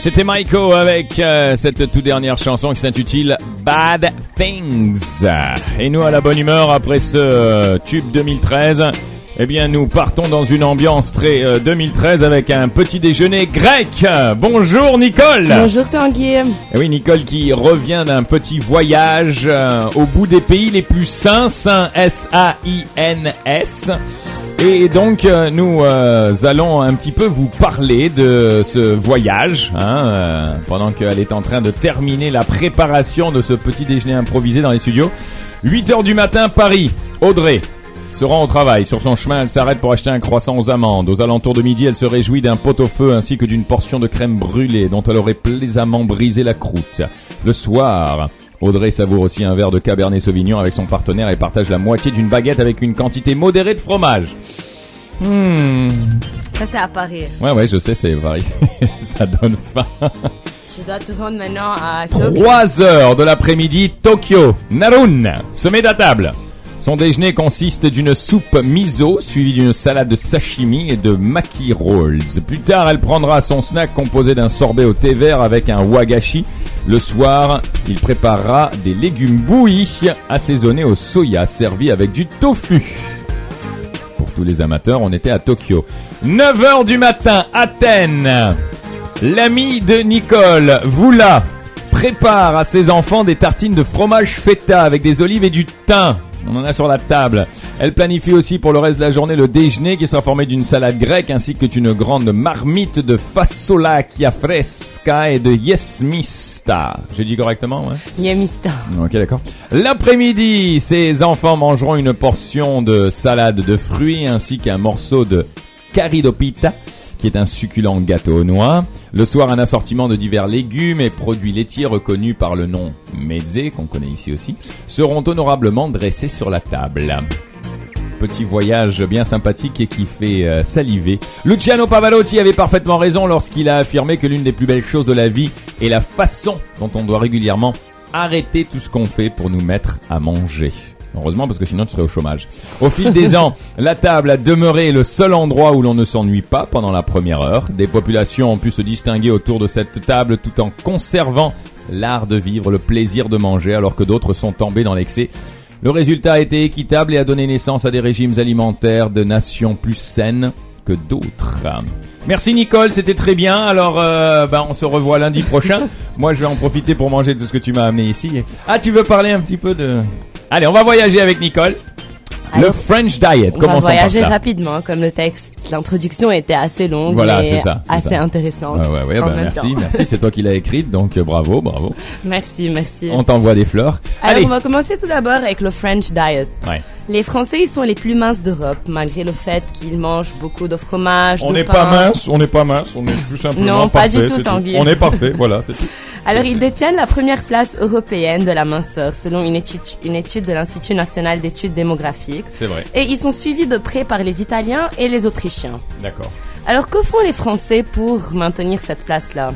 C'était Maiko avec euh, cette toute dernière chanson qui s'intitule Bad Things. Et nous à la bonne humeur après ce euh, tube 2013. Eh bien, nous partons dans une ambiance très euh, 2013 avec un petit déjeuner grec. Bonjour Nicole. Bonjour Tanguy. Eh oui, Nicole qui revient d'un petit voyage euh, au bout des pays les plus sains, sains S-A-I-N-S. Et donc euh, nous euh, allons un petit peu vous parler de ce voyage, hein, euh, pendant qu'elle est en train de terminer la préparation de ce petit déjeuner improvisé dans les studios. 8 heures du matin, Paris. Audrey se rend au travail. Sur son chemin, elle s'arrête pour acheter un croissant aux amandes. Aux alentours de midi, elle se réjouit d'un pot-au-feu ainsi que d'une portion de crème brûlée dont elle aurait plaisamment brisé la croûte. Le soir, Audrey savoure aussi un verre de Cabernet Sauvignon avec son partenaire et partage la moitié d'une baguette avec une quantité modérée de fromage. Hmm. Ça c'est à Paris. Ouais, ouais, je sais, c'est Paris. Ça donne faim. Tu dois te rendre maintenant à Tokyo. 3 heures de l'après-midi, Tokyo. Narun se met à table. Son déjeuner consiste d'une soupe miso suivie d'une salade de sashimi et de maki rolls. Plus tard, elle prendra son snack composé d'un sorbet au thé vert avec un wagashi. Le soir, il préparera des légumes bouillis assaisonnés au soya servis avec du tofu. Pour tous les amateurs, on était à Tokyo. 9 heures du matin, Athènes. L'ami de Nicole, Voula, prépare à ses enfants des tartines de fromage feta avec des olives et du thym. On en a sur la table. Elle planifie aussi pour le reste de la journée le déjeuner qui sera formé d'une salade grecque ainsi que d'une grande marmite de fasolacchia fresca et de yesmista. J'ai dit correctement, ouais? Yemista. Ok, d'accord. L'après-midi, ses enfants mangeront une portion de salade de fruits ainsi qu'un morceau de caridopita, qui est un succulent gâteau aux. Le soir, un assortiment de divers légumes et produits laitiers reconnus par le nom mezze, qu'on connaît ici aussi, seront honorablement dressés sur la table. Petit voyage bien sympathique et qui fait euh, saliver. Luciano Pavarotti avait parfaitement raison lorsqu'il a affirmé que l'une des plus belles choses de la vie est la façon dont on doit régulièrement arrêter tout ce qu'on fait pour nous mettre à manger. Heureusement parce que sinon tu serais au chômage. Au fil des ans, la table a demeuré le seul endroit où l'on ne s'ennuie pas pendant la première heure. Des populations ont pu se distinguer autour de cette table tout en conservant l'art de vivre, le plaisir de manger alors que d'autres sont tombés dans l'excès. Le résultat a été équitable et a donné naissance à des régimes alimentaires de nations plus saines que d'autres. Merci Nicole, c'était très bien. Alors, euh, ben, on se revoit lundi prochain. Moi, je vais en profiter pour manger tout ce que tu m'as amené ici. Ah, tu veux parler un petit peu de... Allez, on va voyager avec Nicole. le French Diet, On va commençons par voyager ça. rapidement, comme le texte. L'introduction était assez longue Voilà, et c'est ça, c'est assez ça. intéressante. Ouais, ouais, ouais, en bah, même merci, temps. merci. C'est toi qui l'as écrite, donc euh, bravo, bravo. Merci, merci. On t'envoie des fleurs. Alors, Allez. on va commencer tout d'abord avec le French Diet. Ouais. Les Français, ils sont les plus minces d'Europe, malgré le fait qu'ils mangent beaucoup de fromage, On n'est pas mince, on n'est pas mince, on est tout simplement Non, pas parfait, du tout, Tanguy. On est parfait, voilà, c'est tout. Alors, ils détiennent la première place européenne de la minceur, selon une étude, une étude de l'Institut national d'études démographiques. C'est vrai. Et ils sont suivis de près par les Italiens et les Autrichiens. D'accord. Alors, que font les Français pour maintenir cette place-là?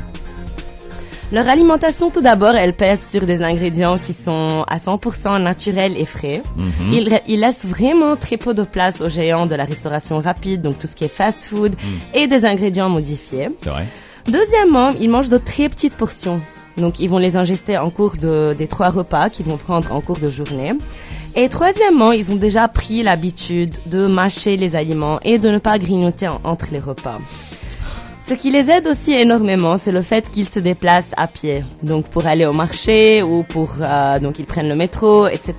Leur alimentation, tout d'abord, elle pèse sur des ingrédients qui sont à 100% naturels et frais. Mhm. Ils, ils laissent vraiment très peu de place aux géants de la restauration rapide, donc tout ce qui est fast food, Mhm. et des ingrédients modifiés. C'est vrai. Deuxièmement, ils mangent de très petites portions. Donc, ils vont les ingester en cours de, des trois repas qu'ils vont prendre en cours de journée. Et troisièmement, ils ont déjà pris l'habitude de mâcher les aliments et de ne pas grignoter en- entre les repas. Ce qui les aide aussi énormément, c'est le fait qu'ils se déplacent à pied. Donc pour aller au marché ou pour euh, donc ils prennent le métro, etc.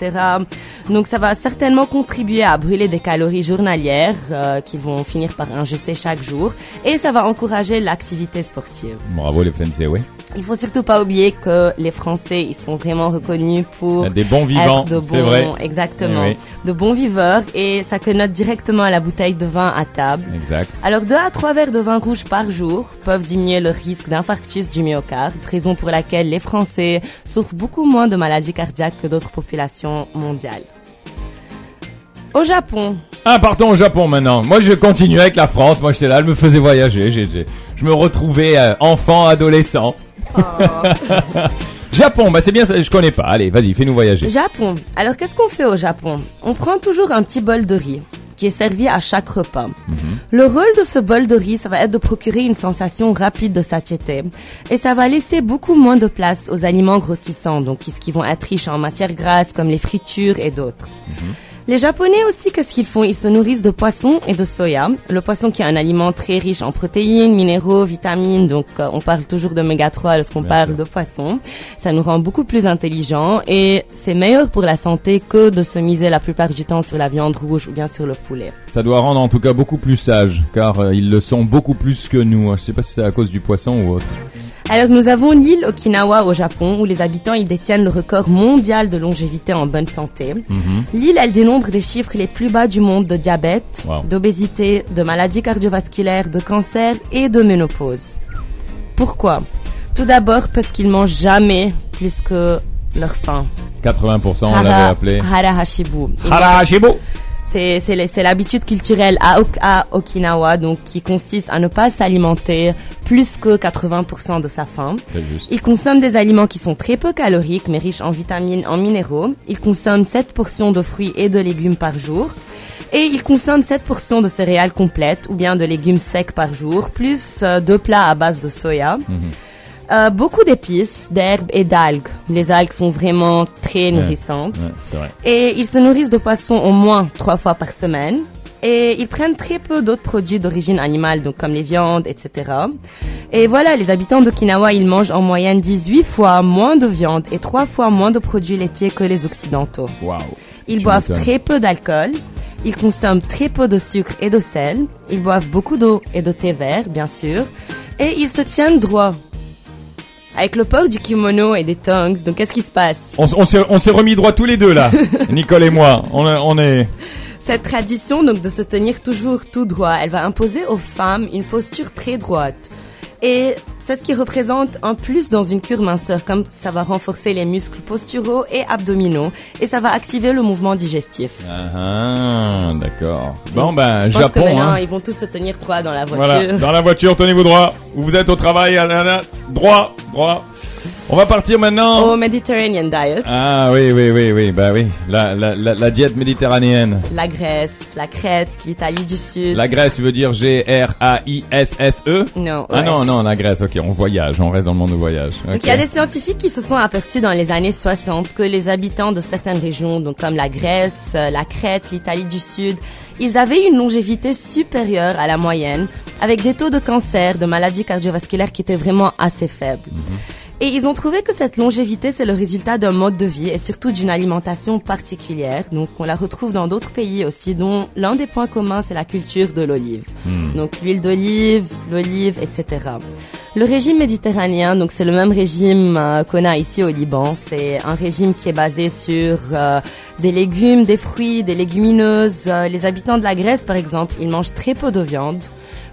Donc ça va certainement contribuer à brûler des calories journalières euh, qu'ils vont finir par ingester chaque jour et ça va encourager l'activité sportive. Bravo les Français, ouais. Il faut surtout pas oublier que les Français, ils sont vraiment reconnus pour Des bons vivants, être de bons, vrai. exactement, Eh oui. de bons viveurs et ça connote directement à la bouteille de vin à table. Exact. Alors, 2 à 3 verres de vin rouge par jour peuvent diminuer le risque d'infarctus du myocarde, raison pour laquelle les Français souffrent beaucoup moins de maladies cardiaques que d'autres populations mondiales. Au Japon, Ah, partons au Japon maintenant. Moi, je continue avec la France. Moi, j'étais là, elle me faisait voyager. Je me retrouvais euh, enfant, adolescent. Japon, bah c'est bien, ça, je connais pas. Allez, vas-y, fais-nous voyager. Japon. Alors, qu'est-ce qu'on fait au Japon? On prend toujours un petit bol de riz. qui est servi à chaque repas. Le rôle de ce bol de riz, ça va être de procurer une sensation rapide de satiété. Et ça va laisser beaucoup moins de place aux aliments grossissants, donc qui qui vont être riches en matières grasses comme les fritures et d'autres. Les Japonais aussi, qu'est-ce qu'ils font? Ils se nourrissent de poissons et de soya. Le poisson qui est un aliment très riche en protéines, minéraux, vitamines. Donc, euh, on parle toujours d'oméga 3 lorsqu'on parle sûr. de poisson. Ça nous rend beaucoup plus intelligents et c'est meilleur pour la santé que de se miser la plupart du temps sur la viande rouge ou bien sur le poulet. Ça doit rendre en tout cas beaucoup plus sages, car euh, ils le sont beaucoup plus que nous. Je sais pas si c'est à cause du poisson ou autre. Alors nous avons l'île Okinawa au Japon où les habitants y détiennent le record mondial de longévité en bonne santé. L'île, elle dénombre des chiffres les plus bas du monde de diabète, Wow. d'obésité, de maladies cardiovasculaires, de cancer et de ménopause. Pourquoi? Tout d'abord parce qu'ils mangent jamais plus que leur faim. 80%, on l'avait appelé. Hara Hashibu. C'est l'habitude culturelle à, Ok- à Okinawa donc qui consiste à ne pas s'alimenter plus que 80% de sa faim. Il consomme des aliments qui sont très peu caloriques mais riches en vitamines, en minéraux. Il consomme 7 portions de fruits et de légumes par jour. Et il consomme 7 portions de céréales complètes ou bien de légumes secs par jour, plus euh, deux plats à base de soya. Euh, beaucoup d'épices, d'herbes et d'algues. Les algues sont vraiment très nourrissantes. Ouais, vrai. Et ils se nourrissent de poissons au moins trois fois par semaine. Et ils prennent très peu d'autres produits d'origine animale, donc comme les viandes, etc. Et voilà, les habitants d'Okinawa, ils mangent en moyenne 18 fois moins de viande et trois fois moins de produits laitiers que les occidentaux. Waouh. Ils Tu boivent très peu d'alcool. Ils consomment très peu de sucre et de sel. Ils boivent beaucoup d'eau et de thé vert, bien sûr. Et ils se tiennent droit. Avec le port du kimono et des tongs, donc qu'est-ce qui se passe On, s'est remis droit tous les deux là, Nicole et moi. On est. Cette tradition donc de se tenir toujours tout droit, elle va imposer aux femmes une posture très droite. Et c'est ce qui représente un plus dans une cure minceur, comme ça va renforcer les muscles posturaux et abdominaux, et ça va activer le mouvement digestif. Ah, ah, d'accord. Bon ben Je pense que maintenant, Hein. ils vont tous se tenir droit dans la voiture. Voilà, dans la voiture, tenez-vous droit. Vous êtes au travail, droit, droit. On va partir maintenant. Au Mediterranean Diet, Ah oui, oui, oui, oui, bah oui, la, la, la, la diète méditerranéenne. la Grèce, la Crète, l'Italie du Sud. La Grèce, tu veux dire G-R-A-I-S-S-E Non, Ah non, non, la Grèce, ok, on voyage, on reste dans le monde du voyage. Donc il y a des scientifiques qui se sont aperçus dans les années 60 que les habitants de certaines régions, donc comme la Grèce, euh, la Crète, l'Italie du Sud, ils avaient une longévité supérieure à la moyenne, avec des taux de cancer, de maladies cardiovasculaires qui étaient vraiment assez faibles. Et ils ont trouvé que cette longévité, c'est le résultat d'un mode de vie et surtout d'une alimentation particulière. Donc, on la retrouve dans d'autres pays aussi, dont l'un des points communs, c'est la culture de l'olive. Donc, l'huile d'olive, l'olive, etc. Le régime méditerranéen, donc c'est le même régime euh, qu'on a ici au Liban. C'est un régime qui est basé sur euh, des légumes, des fruits, des légumineuses. Euh, les habitants de la Grèce, par exemple, ils mangent très peu de viande,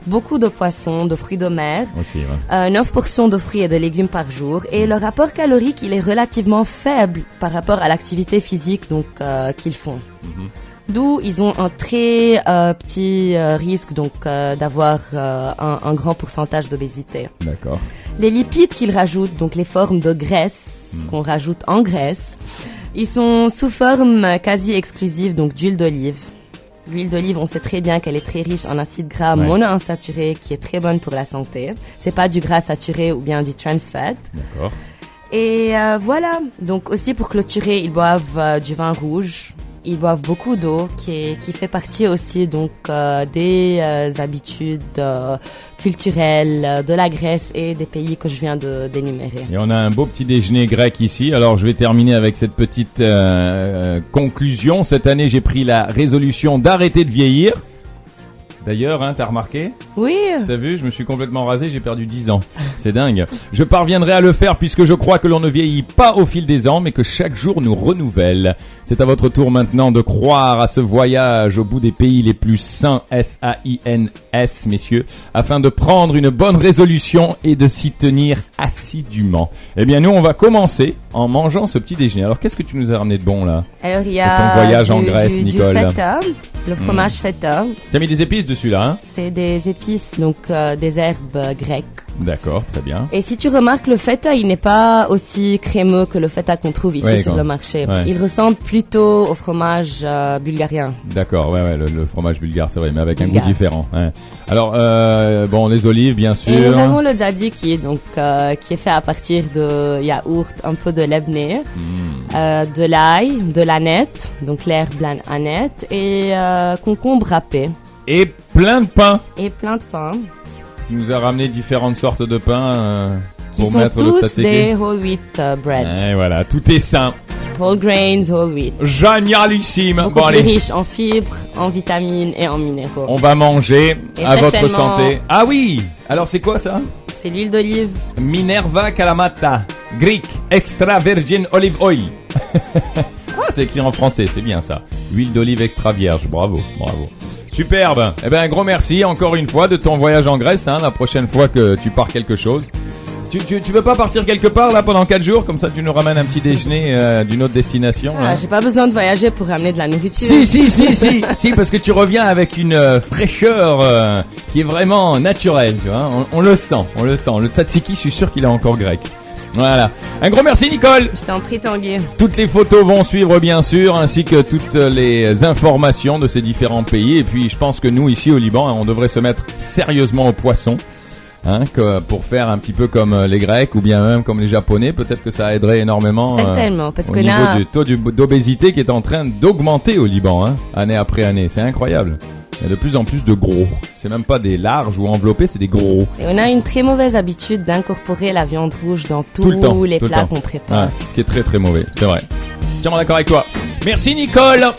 beaucoup de poissons, de fruits de mer. Aussi, ouais. Euh, 9 portions de fruits et de légumes par jour et le rapport calorique il est relativement faible par rapport à l'activité physique donc euh, qu'ils font. D'où ils ont un très euh, petit euh, risque donc euh, d'avoir euh, un, un grand pourcentage d'obésité. D'accord. Les lipides qu'ils rajoutent, donc les formes de graisse qu'on rajoute en graisse, ils sont sous forme euh, quasi exclusive donc d'huile d'olive. L'huile d'olive, on sait très bien qu'elle est très riche en acides gras Ouais. monoinsaturés qui est très bonne pour la santé. C'est pas du gras saturé ou bien du trans fat. D'accord. Et euh, voilà. Donc aussi pour clôturer, ils boivent euh, du vin rouge. Ils boivent beaucoup d'eau, qui, qui fait partie aussi donc euh, des euh, habitudes euh, culturelles euh, de la Grèce et des pays que je viens de d'énumérer. Et on a un beau petit déjeuner grec ici. Alors je vais terminer avec cette petite euh, euh, conclusion. Cette année, j'ai pris la résolution d'arrêter de vieillir. D'ailleurs, hein, t'as remarqué Oui. T'as vu, je me suis complètement rasé, j'ai perdu 10 ans. C'est dingue. Je parviendrai à le faire puisque je crois que l'on ne vieillit pas au fil des ans, mais que chaque jour nous renouvelle. C'est à votre tour maintenant de croire à ce voyage au bout des pays les plus sains, S-A-I-N-S, messieurs, afin de prendre une bonne résolution et de s'y tenir assidûment. Eh bien, nous, on va commencer en mangeant ce petit déjeuner. Alors, qu'est-ce que tu nous as ramené de bon, là? Alors il y ton a voyage du, en Grèce, du, Nicole. Feta, le fromage feta. T'as mis des épices hein C'est des épices donc euh, des herbes euh, grecques D'accord, très bien. Et si tu remarques, le feta, il n'est pas aussi crémeux que le feta qu'on trouve ici Ouais, sur le marché. ouais. Il ressemble plutôt au fromage euh, bulgarien. D'accord, ouais, ouais, le, le fromage bulgare, c'est vrai, mais avec un goût différent. ouais. Alors, euh, bon, les olives, bien sûr. Et nous avons le daddy qui est donc euh, qui est fait à partir de yaourt, un peu de lait beurre, Mm. euh, de l'ail, de l'aneth, donc l'herbe aneth, et concombre râpé Et plein de pain. et plein de pain Tu nous a ramené différentes sortes de pain euh, pour sont mettre le tous tzatziki. des whole wheat euh, bread, Et voilà, tout est sain. whole grains, whole wheat. Génialissime. Beaucoup Bon, plus allez, riche en fibres, en vitamines et en minéraux. on va manger Et à votre santé. Ah oui Alors, c'est quoi ça? C'est l'huile d'olive. Minerva Kalamata. Greek Extra Virgin Olive Oil. ah, c'est écrit en français, c'est bien ça. Huile d'olive extra vierge, bravo, bravo. Superbe. Eh ben, un gros merci encore une fois de ton voyage en Grèce, hein, la prochaine fois que tu pars quelque chose. Tu, tu, tu veux pas partir quelque part là pendant 4 jours, comme ça tu nous ramènes un petit déjeuner euh, d'une autre destination Ah, là J'ai pas besoin de voyager pour ramener de la nourriture. si, si, si, si, si, parce que tu reviens avec une euh, fraîcheur euh, qui est vraiment naturelle, tu vois. On, on le sent, on le sent. Le tzatziki, je suis sûr qu'il est encore grec. Voilà. Un gros merci, Nicole. Je t'en prie, Tanguy. Toutes les photos vont suivre, bien sûr, ainsi que toutes les informations de ces différents pays. Et puis, je pense que nous, ici au Liban, on devrait se mettre sérieusement au poisson. Hein, que pour faire un petit peu comme euh, les Grecs ou bien même comme les Japonais, peut-être que ça aiderait énormément euh, Certainement, parce au que niveau là- du taux d'obésité qui est en train d'augmenter au Liban, hein, année après année. C'est incroyable. Il y a de plus en plus de gros. C'est même pas des larges ou enveloppés, c'est des gros. Et on a une très mauvaise habitude d'incorporer la viande rouge dans tous Tout le temps. les tout plats qu'on prépare. Ce qui est très très mauvais, c'est vrai. Tiens, d'accord avec toi. Merci Nicole.